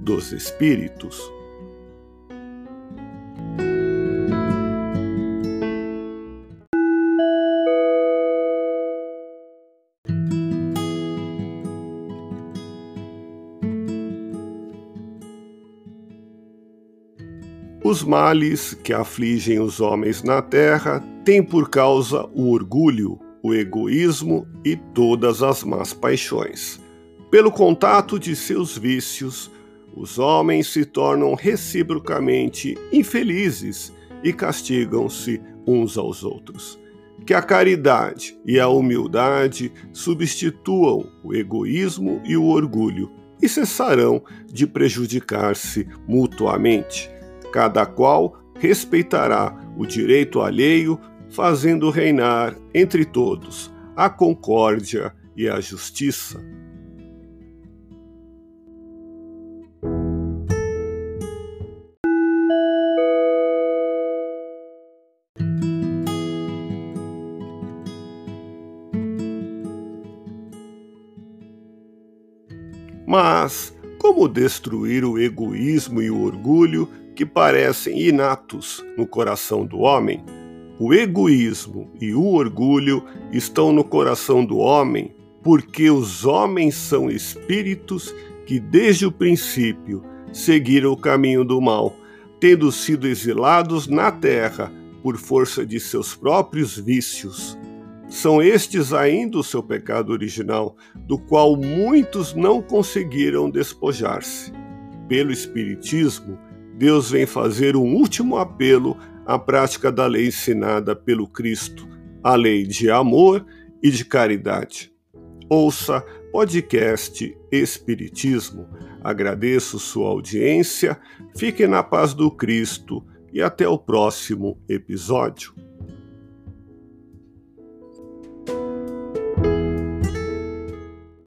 dos Espíritos. Os males que afligem os homens na terra têm por causa o orgulho, o egoísmo e todas as más paixões. Pelo contato de seus vícios, os homens se tornam reciprocamente infelizes e castigam-se uns aos outros. Que a caridade e a humildade substituam o egoísmo e o orgulho e cessarão de prejudicar-se mutuamente. Cada qual respeitará o direito alheio, fazendo reinar entre todos a concórdia e a justiça. Mas como destruir o egoísmo e o orgulho que parecem inatos no coração do homem? O egoísmo e o orgulho estão no coração do homem porque os homens são espíritos que desde o princípio seguiram o caminho do mal, tendo sido exilados na terra por força de seus próprios vícios são estes ainda o seu pecado original, do qual muitos não conseguiram despojar-se. Pelo Espiritismo, Deus vem fazer um último apelo à prática da lei ensinada pelo Cristo, a lei de amor e de caridade. Ouça podcast Espiritismo. Agradeço sua audiência, fique na paz do Cristo e até o próximo episódio.